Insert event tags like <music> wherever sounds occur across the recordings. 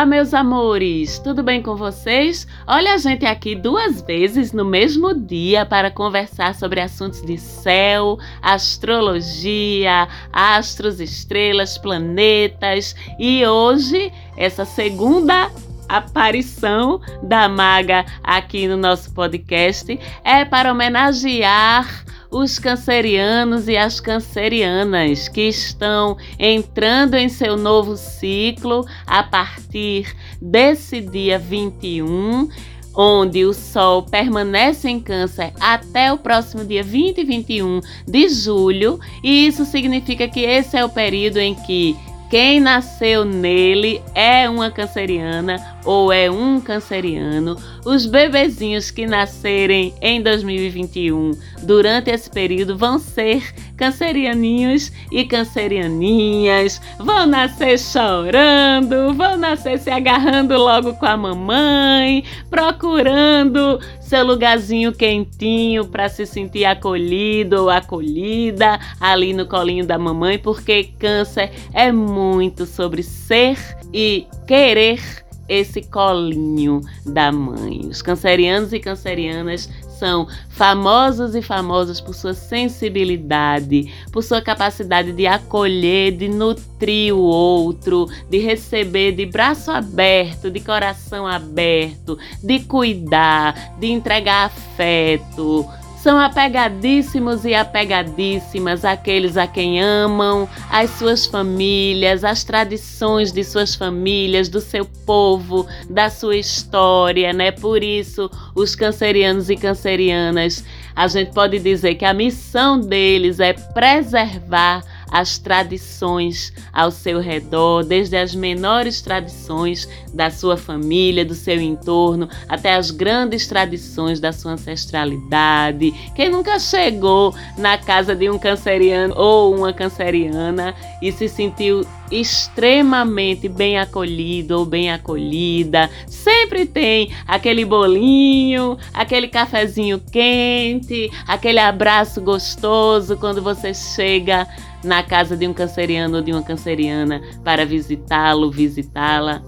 Olá, meus amores! Tudo bem com vocês? Olha a gente aqui duas vezes no mesmo dia para conversar sobre assuntos de céu, astrologia, astros, estrelas, planetas e hoje, essa segunda aparição da maga aqui no nosso podcast é para homenagear os cancerianos e as cancerianas que estão entrando em seu novo ciclo a partir desse dia 21 onde o Sol permanece em Câncer até o próximo dia 20 e 21 de julho, e isso significa que esse é o período em que quem nasceu nele é uma canceriana ou é um canceriano. Os bebezinhos que nascerem em 2021 durante esse período vão ser cancerianinhos e cancerianinhas, vão nascer chorando, vão nascer se agarrando logo com a mamãe, procurando seu lugarzinho quentinho para se sentir acolhido ou acolhida ali no colinho da mamãe, porque câncer é muito sobre ser e querer esse colinho da mãe. Os cancerianos e cancerianas são famosos e famosas por sua sensibilidade, por sua capacidade de acolher, de nutrir o outro, de receber de braço aberto, de coração aberto, de cuidar, de entregar afeto, são apegadíssimos e apegadíssimas aqueles a quem amam, as suas famílias, as tradições de suas famílias, do seu povo, da sua história, né? Por isso, os cancerianos e cancerianas, a gente pode dizer que a missão deles é preservar as tradições ao seu redor, desde as menores tradições da sua família, do seu entorno, até as grandes tradições da sua ancestralidade. Quem nunca chegou na casa de um canceriano ou uma canceriana e se sentiu extremamente bem acolhido ou bem acolhida. Sempre tem aquele bolinho, aquele cafezinho quente, aquele abraço gostoso quando você chega na casa de um canceriano ou de uma canceriana para visitá-lo, visitá-la.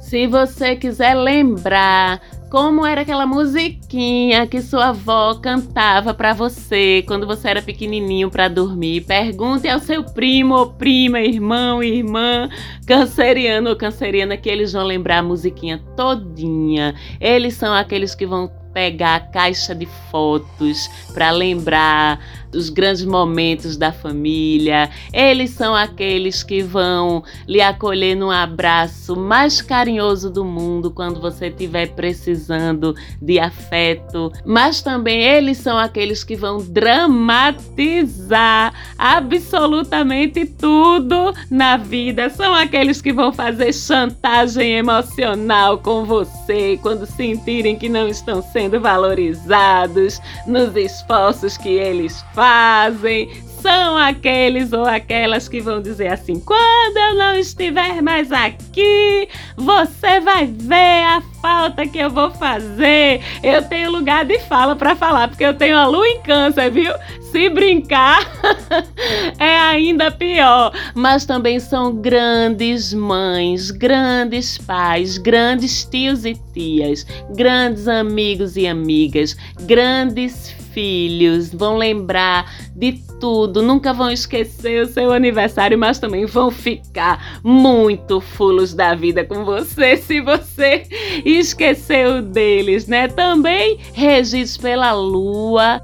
Se você quiser lembrar como era aquela musiquinha que sua avó cantava para você quando você era pequenininho para dormir, pergunte ao seu primo ou prima, irmão, irmã, canceriano ou canceriana que eles vão lembrar a musiquinha todinha. Eles são aqueles que vão pegar a caixa de fotos para lembrar os grandes momentos da família. Eles são aqueles que vão lhe acolher num abraço mais carinhoso do mundo quando você estiver precisando de afeto. Mas também eles são aqueles que vão dramatizar absolutamente tudo na vida. São aqueles que vão fazer chantagem emocional com você quando sentirem que não estão sendo valorizados nos esforços que eles fazem são aqueles ou aquelas que vão dizer assim: quando eu não estiver mais aqui, você vai ver a falta que eu vou fazer. Eu tenho lugar de fala para falar, porque eu tenho a lua em câncer, viu? Se brincar, <laughs> é ainda pior. Mas também são grandes mães, grandes pais, grandes tios e tias, grandes amigos e amigas, grandes filhos, vão lembrar de tudo, nunca vão esquecer o seu aniversário, mas também vão ficar muito fulos da vida com você <laughs> se você esqueceu deles, né? Também regidos pela lua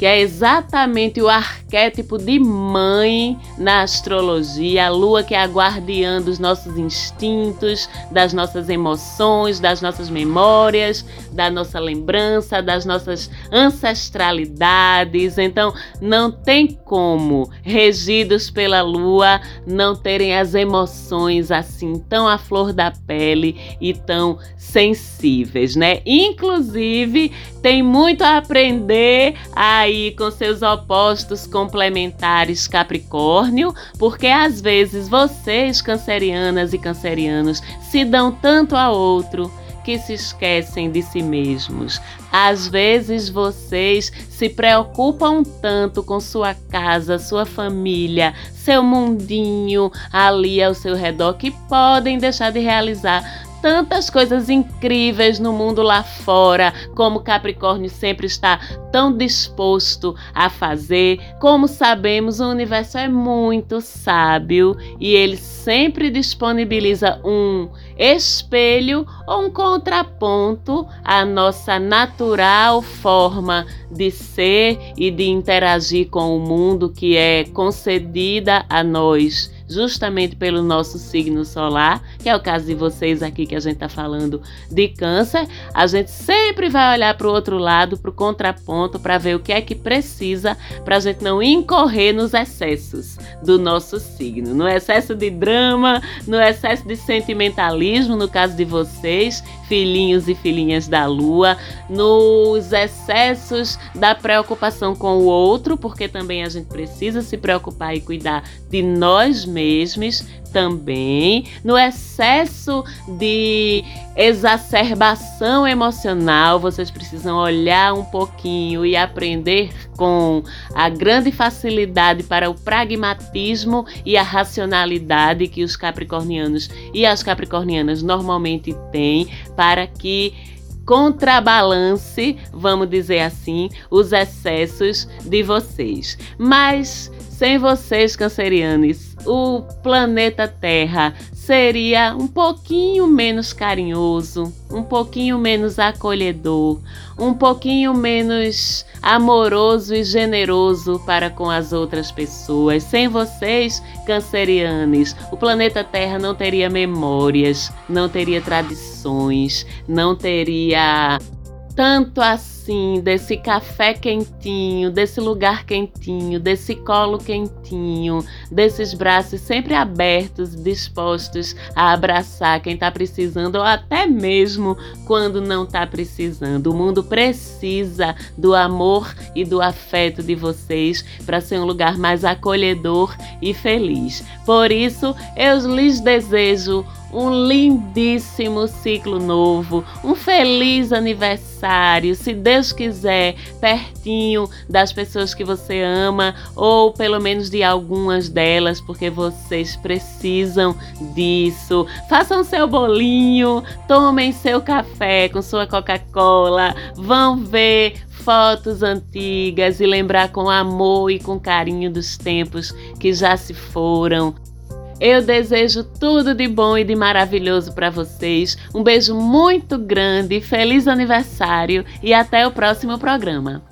que é exatamente o arquétipo de mãe na astrologia, a lua que é a guardiã dos nossos instintos, das nossas emoções, das nossas memórias, da nossa lembrança, das nossas ancestralidades. Então, não tem como, regidos pela lua, não terem as emoções assim tão à flor da pele e tão sensíveis, né? Inclusive, tem muito a aprender aí com seus opostos complementares Capricórnio, porque às vezes vocês, cancerianas e cancerianos, se dão tanto a outro que se esquecem de si mesmos. Às vezes vocês se preocupam tanto com sua casa, sua família, seu mundinho ali ao seu redor que podem deixar de realizar tantas coisas incríveis no mundo lá fora, como Capricórnio sempre está tão disposto a fazer. Como sabemos, o universo é muito sábio e ele sempre disponibiliza um espelho ou um contraponto à nossa natural forma de ser e de interagir com o mundo que é concedida a nós justamente pelo nosso signo solar, que é o caso de vocês aqui que a gente está falando de câncer, a gente sempre vai olhar para o outro lado, para o contraponto, para ver o que é que precisa para a gente não incorrer nos excessos do nosso signo, no excesso de drama, no excesso de sentimentalismo, no caso de vocês, filhinhos e filhinhas da lua, nos excessos da preocupação com o outro, porque também a gente precisa se preocupar e cuidar de nós mesmos mesmos também, no excesso de exacerbação emocional, vocês precisam olhar um pouquinho e aprender com a grande facilidade para o pragmatismo e a racionalidade que os capricornianos e as capricornianas normalmente têm para que contrabalance, vamos dizer assim, os excessos de vocês. Mas sem vocês, cancerianos, o planeta Terra seria um pouquinho menos carinhoso, um pouquinho menos acolhedor, um pouquinho menos amoroso e generoso para com as outras pessoas. Sem vocês, cancerianos, o planeta Terra não teria memórias, não teria tradições, não teria tanto assim desse café quentinho, desse lugar quentinho, desse colo quentinho, desses braços sempre abertos, dispostos a abraçar quem está precisando ou até mesmo quando não está precisando. O mundo precisa do amor e do afeto de vocês para ser um lugar mais acolhedor e feliz. Por isso, eu lhes desejo um lindíssimo ciclo novo, um feliz aniversário, se Deus quiser, pertinho das pessoas que você ama, ou pelo menos de algumas delas, porque vocês precisam disso. Façam seu bolinho, tomem seu café com sua Coca-Cola, vão ver fotos antigas e lembrar com amor e com carinho dos tempos que já se foram. Eu desejo tudo de bom e de maravilhoso para vocês. Um beijo muito grande, feliz aniversário e até o próximo programa.